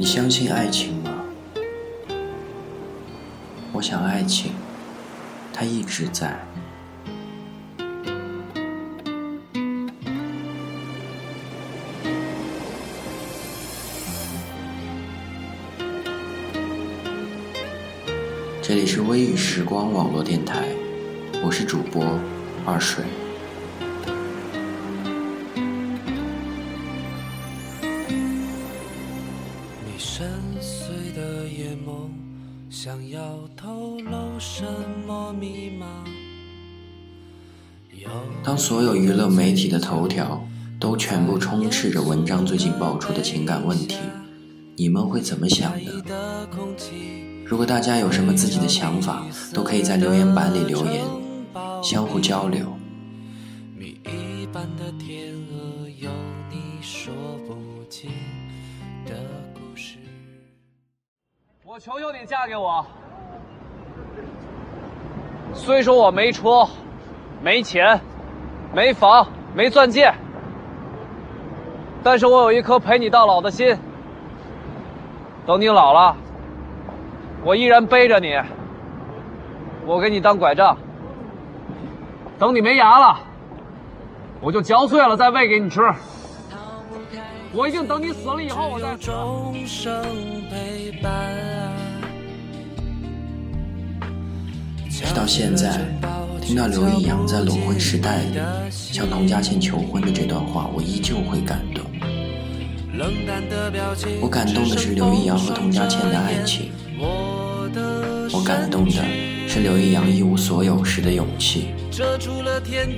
你相信爱情吗？我想爱情，它一直在。这里是微雨时光网络电台，我是主播二水。所有娱乐媒体的头条都全部充斥着文章最近爆出的情感问题，你们会怎么想的？如果大家有什么自己的想法，都可以在留言板里留言，相互交流。谜一般的天鹅，有你说不尽的故事。我求求你嫁给我。虽说我没车、没钱、没房、没钻戒，但是我有一颗陪你到老的心。等你老了，我依然背着你，我给你当拐杖。等你没牙了，我就嚼碎了再喂给你吃。我一定等你死了以后，我再直到现在，听到刘易阳在《裸婚时代》里向童佳倩求婚的这段话，我依旧会感动。我感动的是刘易阳和童佳倩的爱情，我感动的是刘易阳一无所有时的勇气。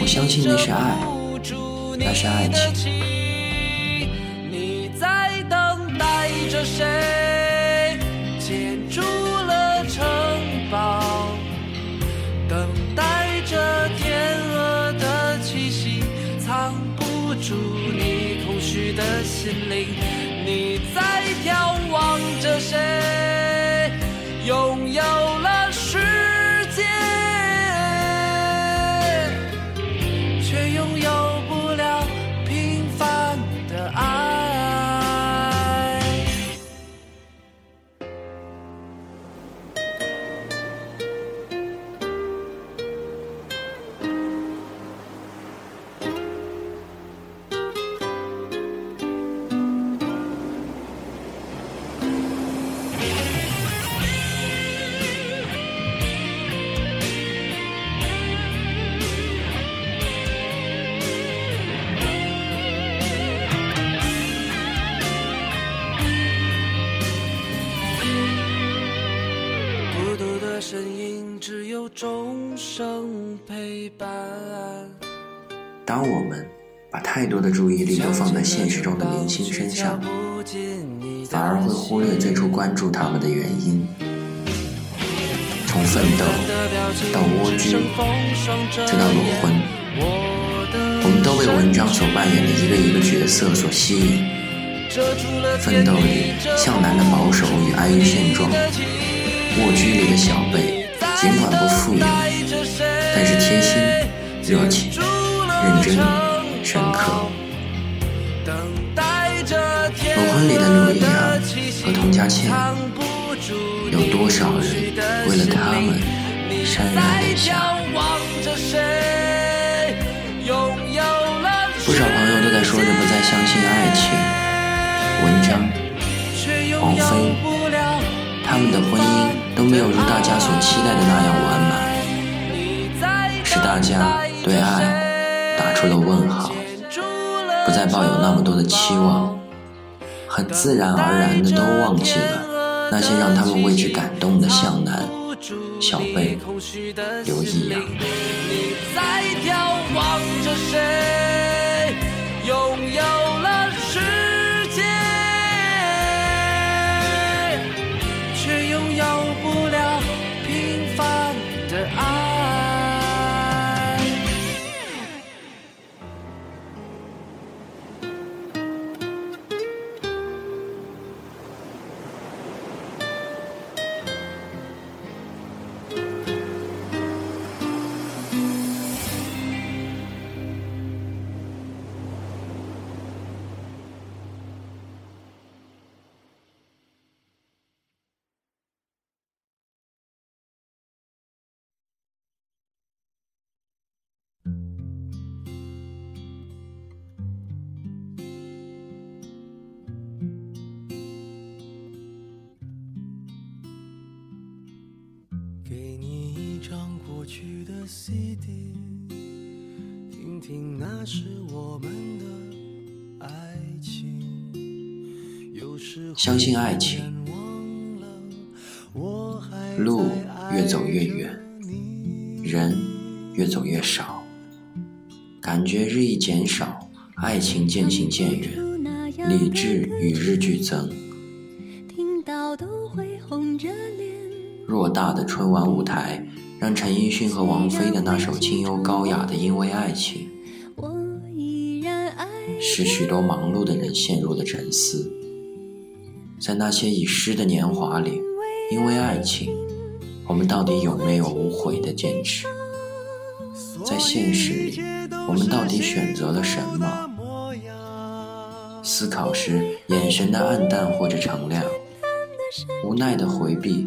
我相信那是爱，那是爱情。你在等待着谁？的终生陪伴。当我们把太多的注意力都放在现实中的明星身上，反而会忽略最初关注他们的原因。从奋斗到蜗居，再到裸婚，我们都被文章所扮演的一个一个角色所吸引。奋斗里向南的保守与安于现状，蜗居里的小贝尽管不富有，但是贴心、热情、认真、深刻。裸婚礼的刘易阳和童佳倩，有多少人为了他们潸然泪下？不少朋友都在说着不再相信爱情。文章、王菲，他们的婚姻都没有如大家所期待的那样完满，使大家对爱打出了问号，不再抱有那么多的期望，很自然而然的都忘记了那些让他们为之感动的向南、小贝、刘易阳。张过去的 CD，听听那是我们的爱情。相信爱情，路越走越远，人越走越少，感觉日益减少，爱情渐行渐远，理智与日俱增。偌大的春晚舞台，让陈奕迅和王菲的那首清幽高雅的《因为爱情》，使许多忙碌的人陷入了沉思。在那些已逝的年华里，因为爱情，我们到底有没有无悔的坚持？在现实里，我们到底选择了什么？思考时，眼神的黯淡或者澄亮，无奈的回避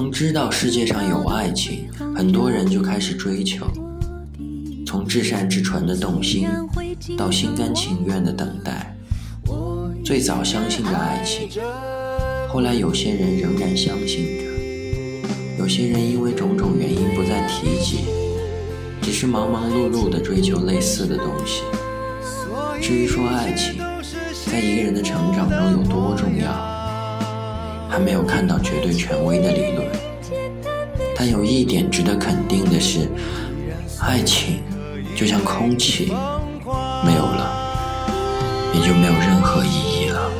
从知道世界上有爱情，很多人就开始追求。从至善至纯的动心，到心甘情愿的等待。最早相信着爱情，后来有些人仍然相信着，有些人因为种种原因不再提及，只是忙忙碌碌地追求类似的东西。至于说爱情，在一个人的成长中有多重要？还没有看到绝对权威的理论，但有一点值得肯定的是，爱情就像空气，没有了，也就没有任何意义了。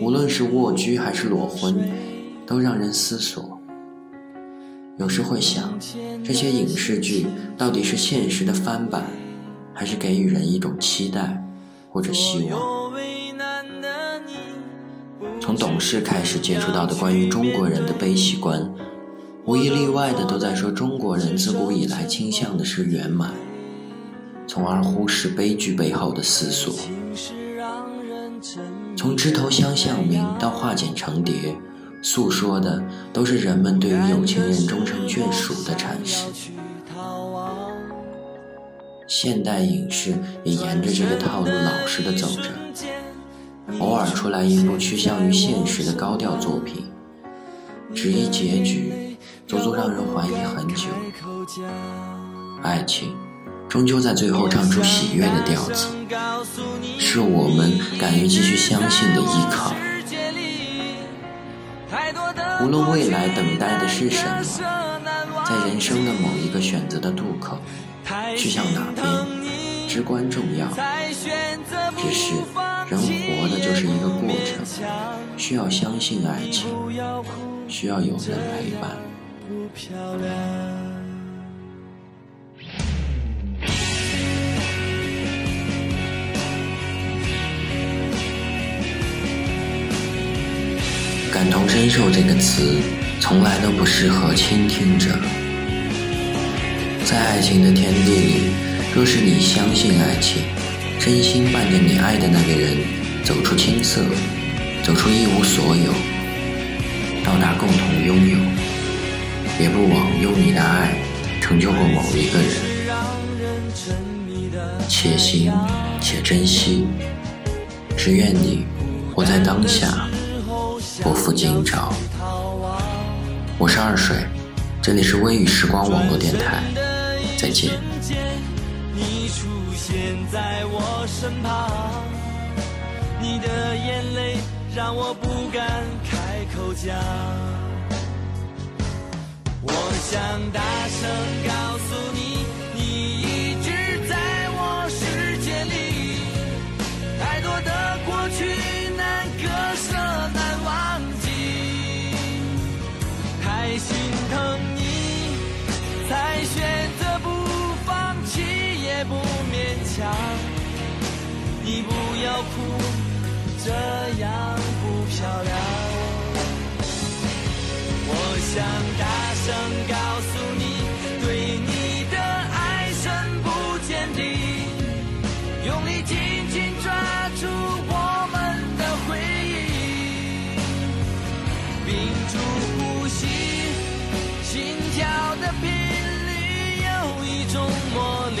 无论是蜗居还是裸婚，都让人思索。有时会想，这些影视剧到底是现实的翻版，还是给予人一种期待或者希望？从懂事开始接触到的关于中国人的悲喜观，无一例外的都在说中国人自古以来倾向的是圆满，从而忽视悲剧背后的思索。从枝头香向明到化茧成蝶，诉说的都是人们对于有情人终成眷属的阐释。现代影视也沿着这个套路老实的走着，偶尔出来一部趋向于现实的高调作品，只一结局，足足让人怀疑很久。爱情。终究在最后唱出喜悦的调子，是我们敢于继续相信的依靠。无论未来等待的是什么，在人生的某一个选择的渡口，去向哪边至关重要。只是人活的就是一个过程，需要相信爱情，需要有人陪伴。感同身受这个词，从来都不适合倾听者。在爱情的天地里，若是你相信爱情，真心伴着你爱的那个人走出青涩，走出一无所有，到达共同拥有，也不枉用你的爱成就过某一个人。且行且珍惜，只愿你活在当下。不负今朝。我是二水，这里是微雨时光网络电台，再见。你出现在我身旁，你的眼泪让我不敢开口讲。我想大声告诉你，强。你不要哭，这样不漂亮。我想大声告诉你，对你的爱深不见底，用力紧紧抓住我们的回忆，屏住呼吸。心跳的频率有一种魔力，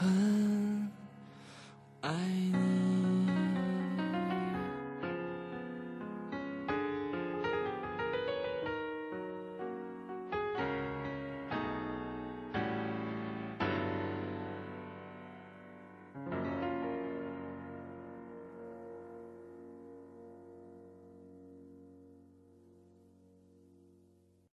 很